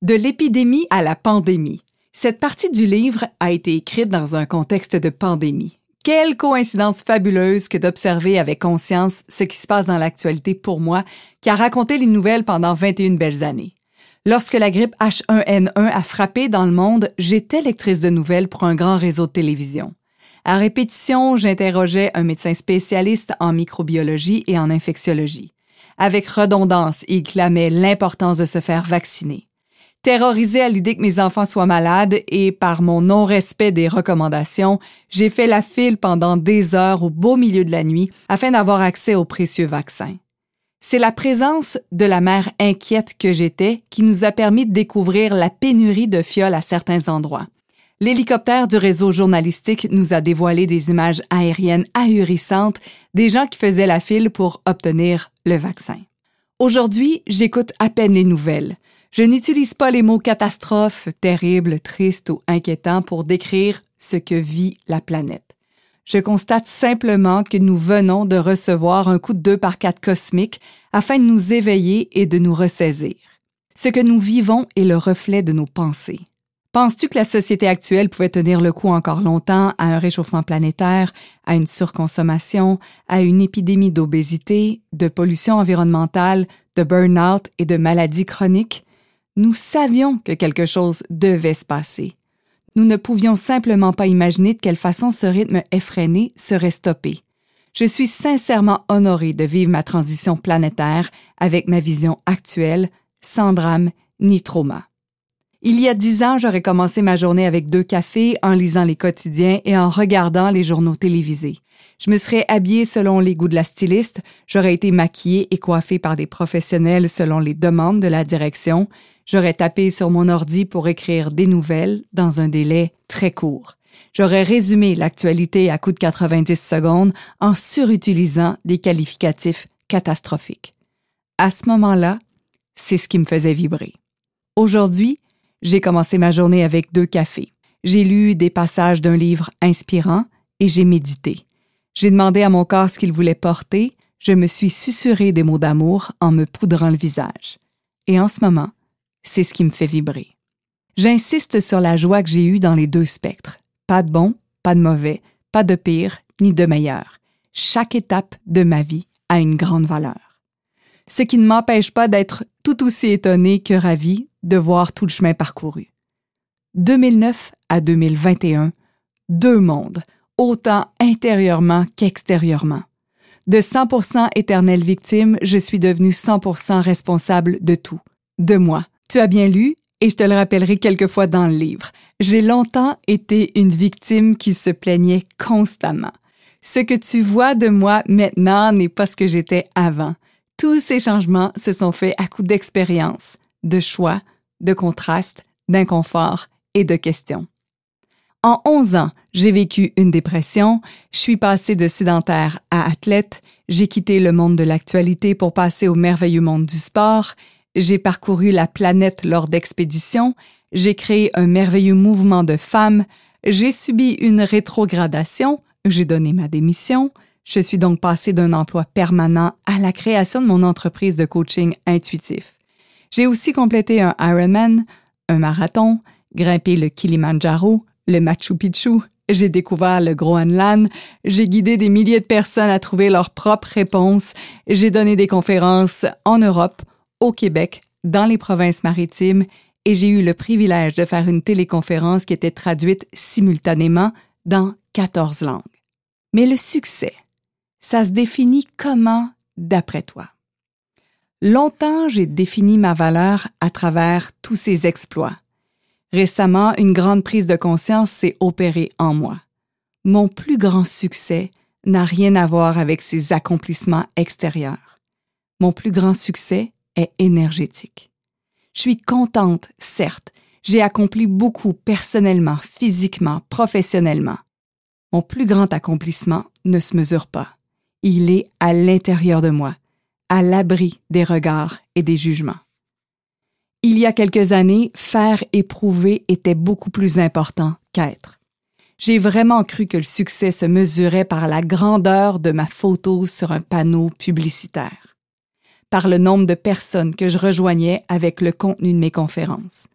De l'épidémie à la pandémie. Cette partie du livre a été écrite dans un contexte de pandémie. Quelle coïncidence fabuleuse que d'observer avec conscience ce qui se passe dans l'actualité pour moi, qui a raconté les nouvelles pendant 21 belles années. Lorsque la grippe H1N1 a frappé dans le monde, j'étais lectrice de nouvelles pour un grand réseau de télévision. À répétition, j'interrogeais un médecin spécialiste en microbiologie et en infectiologie. Avec redondance, il clamait l'importance de se faire vacciner. Terrorisée à l'idée que mes enfants soient malades et par mon non-respect des recommandations, j'ai fait la file pendant des heures au beau milieu de la nuit afin d'avoir accès aux précieux vaccins. C'est la présence de la mère inquiète que j'étais qui nous a permis de découvrir la pénurie de fioles à certains endroits. L'hélicoptère du réseau journalistique nous a dévoilé des images aériennes ahurissantes des gens qui faisaient la file pour obtenir le vaccin. Aujourd'hui, j'écoute à peine les nouvelles. Je n'utilise pas les mots catastrophe, terrible, triste ou inquiétant pour décrire ce que vit la planète. Je constate simplement que nous venons de recevoir un coup de deux par quatre cosmique afin de nous éveiller et de nous ressaisir. Ce que nous vivons est le reflet de nos pensées. Penses-tu que la société actuelle pouvait tenir le coup encore longtemps à un réchauffement planétaire, à une surconsommation, à une épidémie d'obésité, de pollution environnementale, de burn-out et de maladies chroniques? Nous savions que quelque chose devait se passer. Nous ne pouvions simplement pas imaginer de quelle façon ce rythme effréné serait stoppé. Je suis sincèrement honorée de vivre ma transition planétaire avec ma vision actuelle, sans drame ni trauma. Il y a dix ans, j'aurais commencé ma journée avec deux cafés, en lisant les quotidiens et en regardant les journaux télévisés. Je me serais habillée selon les goûts de la styliste, j'aurais été maquillée et coiffée par des professionnels selon les demandes de la direction, j'aurais tapé sur mon ordi pour écrire des nouvelles dans un délai très court. J'aurais résumé l'actualité à coup de 90 secondes en surutilisant des qualificatifs catastrophiques. À ce moment-là, c'est ce qui me faisait vibrer. Aujourd'hui, j'ai commencé ma journée avec deux cafés. J'ai lu des passages d'un livre inspirant et j'ai médité. J'ai demandé à mon corps ce qu'il voulait porter, je me suis susurré des mots d'amour en me poudrant le visage. Et en ce moment, c'est ce qui me fait vibrer. J'insiste sur la joie que j'ai eue dans les deux spectres. Pas de bon, pas de mauvais, pas de pire, ni de meilleur. Chaque étape de ma vie a une grande valeur. Ce qui ne m'empêche pas d'être tout aussi étonné que ravi de voir tout le chemin parcouru. 2009 à 2021, deux mondes, autant intérieurement qu'extérieurement. De 100% éternelle victime, je suis devenue 100% responsable de tout, de moi. Tu as bien lu, et je te le rappellerai quelquefois dans le livre. J'ai longtemps été une victime qui se plaignait constamment. Ce que tu vois de moi maintenant n'est pas ce que j'étais avant. Tous ces changements se sont faits à coup d'expérience, de choix, de contraste, d'inconfort et de questions. En 11 ans, j'ai vécu une dépression, je suis passée de sédentaire à athlète, j'ai quitté le monde de l'actualité pour passer au merveilleux monde du sport, j'ai parcouru la planète lors d'expéditions, j'ai créé un merveilleux mouvement de femmes, j'ai subi une rétrogradation, j'ai donné ma démission, je suis donc passée d'un emploi permanent à la création de mon entreprise de coaching intuitif. J'ai aussi complété un Ironman, un marathon, grimpé le Kilimanjaro, le Machu Picchu, j'ai découvert le Groenland, j'ai guidé des milliers de personnes à trouver leurs propres réponses, j'ai donné des conférences en Europe, au Québec, dans les provinces maritimes, et j'ai eu le privilège de faire une téléconférence qui était traduite simultanément dans 14 langues. Mais le succès, ça se définit comment d'après toi? Longtemps, j'ai défini ma valeur à travers tous ces exploits. Récemment, une grande prise de conscience s'est opérée en moi. Mon plus grand succès n'a rien à voir avec ces accomplissements extérieurs. Mon plus grand succès est énergétique. Je suis contente, certes, j'ai accompli beaucoup personnellement, physiquement, professionnellement. Mon plus grand accomplissement ne se mesure pas. Il est à l'intérieur de moi à l'abri des regards et des jugements. Il y a quelques années, faire éprouver était beaucoup plus important qu'être. J'ai vraiment cru que le succès se mesurait par la grandeur de ma photo sur un panneau publicitaire. par le nombre de personnes que je rejoignais avec le contenu de mes conférences,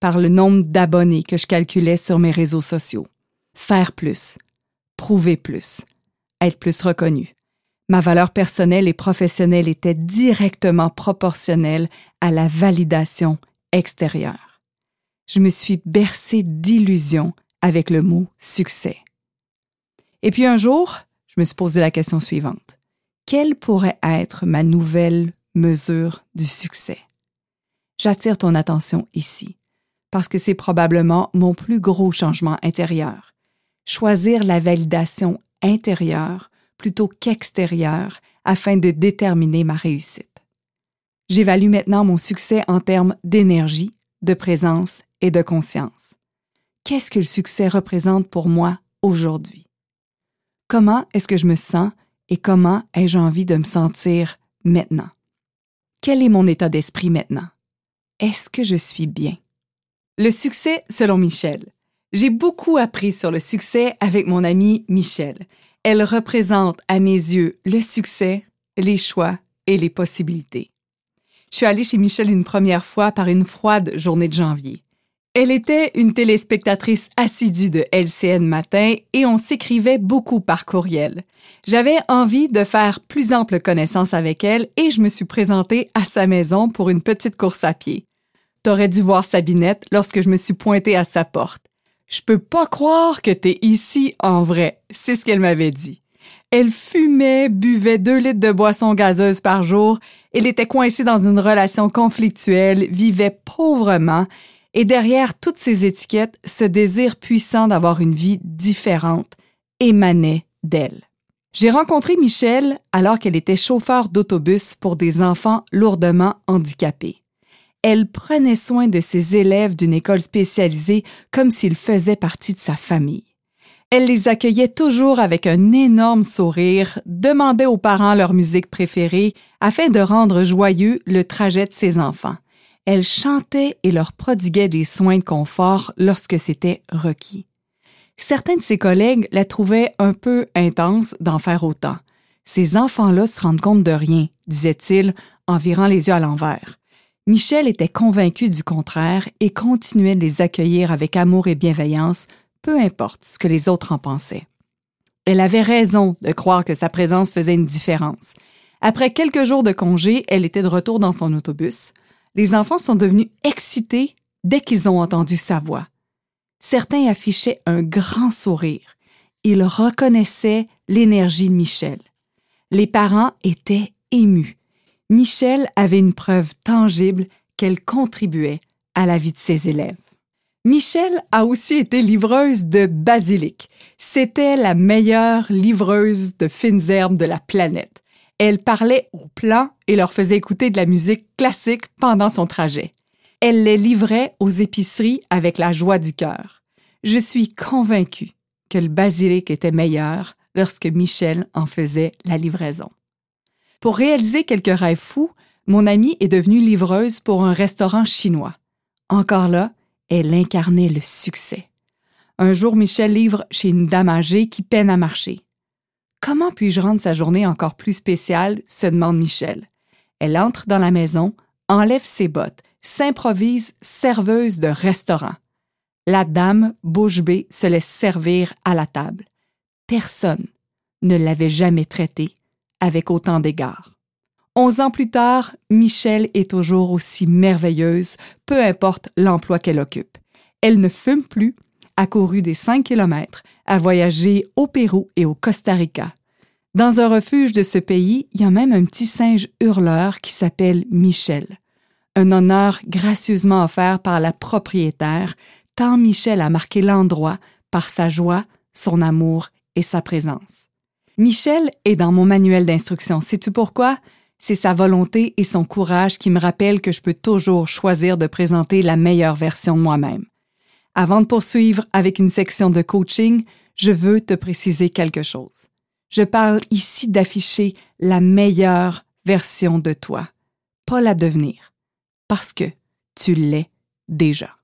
par le nombre d'abonnés que je calculais sur mes réseaux sociaux. Faire plus, prouver plus, être plus reconnu. Ma valeur personnelle et professionnelle était directement proportionnelle à la validation extérieure. Je me suis bercée d'illusions avec le mot succès. Et puis un jour, je me suis posé la question suivante. Quelle pourrait être ma nouvelle mesure du succès? J'attire ton attention ici, parce que c'est probablement mon plus gros changement intérieur. Choisir la validation intérieure plutôt qu'extérieure afin de déterminer ma réussite. J'évalue maintenant mon succès en termes d'énergie, de présence et de conscience. Qu'est-ce que le succès représente pour moi aujourd'hui? Comment est-ce que je me sens et comment ai-je envie de me sentir maintenant? Quel est mon état d'esprit maintenant? Est-ce que je suis bien? Le succès selon Michel. J'ai beaucoup appris sur le succès avec mon amie Michel. Elle représente à mes yeux le succès, les choix et les possibilités. Je suis allée chez Michel une première fois par une froide journée de janvier. Elle était une téléspectatrice assidue de LCN Matin et on s'écrivait beaucoup par courriel. J'avais envie de faire plus ample connaissance avec elle et je me suis présentée à sa maison pour une petite course à pied. T'aurais dû voir Sabinette lorsque je me suis pointée à sa porte. Je peux pas croire que t'es ici en vrai, c'est ce qu'elle m'avait dit. Elle fumait, buvait deux litres de boisson gazeuse par jour, elle était coincée dans une relation conflictuelle, vivait pauvrement et derrière toutes ces étiquettes, ce désir puissant d'avoir une vie différente émanait d'elle. J'ai rencontré Michel alors qu'elle était chauffeur d'autobus pour des enfants lourdement handicapés. Elle prenait soin de ses élèves d'une école spécialisée comme s'ils faisaient partie de sa famille. Elle les accueillait toujours avec un énorme sourire, demandait aux parents leur musique préférée afin de rendre joyeux le trajet de ses enfants elle chantait et leur prodiguait des soins de confort lorsque c'était requis. Certains de ses collègues la trouvaient un peu intense d'en faire autant. Ces enfants-là se rendent compte de rien, disait-il en virant les yeux à l'envers. Michel était convaincu du contraire et continuait de les accueillir avec amour et bienveillance, peu importe ce que les autres en pensaient. Elle avait raison de croire que sa présence faisait une différence. Après quelques jours de congé, elle était de retour dans son autobus les enfants sont devenus excités dès qu'ils ont entendu sa voix. Certains affichaient un grand sourire. Ils reconnaissaient l'énergie de Michel. Les parents étaient émus. Michel avait une preuve tangible qu'elle contribuait à la vie de ses élèves. Michel a aussi été livreuse de basilic. C'était la meilleure livreuse de fines herbes de la planète. Elle parlait aux plans et leur faisait écouter de la musique classique pendant son trajet. Elle les livrait aux épiceries avec la joie du cœur. Je suis convaincue que le basilic était meilleur lorsque Michel en faisait la livraison. Pour réaliser quelques rêves fous, mon amie est devenue livreuse pour un restaurant chinois. Encore là, elle incarnait le succès. Un jour, Michel livre chez une dame âgée qui peine à marcher. Comment puis-je rendre sa journée encore plus spéciale? se demande Michel. Elle entre dans la maison, enlève ses bottes, s'improvise serveuse de restaurant. La dame, bouche bée, se laisse servir à la table. Personne ne l'avait jamais traitée avec autant d'égards. Onze ans plus tard, Michel est toujours aussi merveilleuse, peu importe l'emploi qu'elle occupe. Elle ne fume plus, a couru des 5 kilomètres, a voyagé au Pérou et au Costa Rica. Dans un refuge de ce pays, il y a même un petit singe hurleur qui s'appelle Michel. Un honneur gracieusement offert par la propriétaire, tant Michel a marqué l'endroit par sa joie, son amour et sa présence. Michel est dans mon manuel d'instruction. Sais-tu pourquoi? C'est sa volonté et son courage qui me rappellent que je peux toujours choisir de présenter la meilleure version de moi-même. Avant de poursuivre avec une section de coaching, je veux te préciser quelque chose. Je parle ici d'afficher la meilleure version de toi, pas la devenir, parce que tu l'es déjà.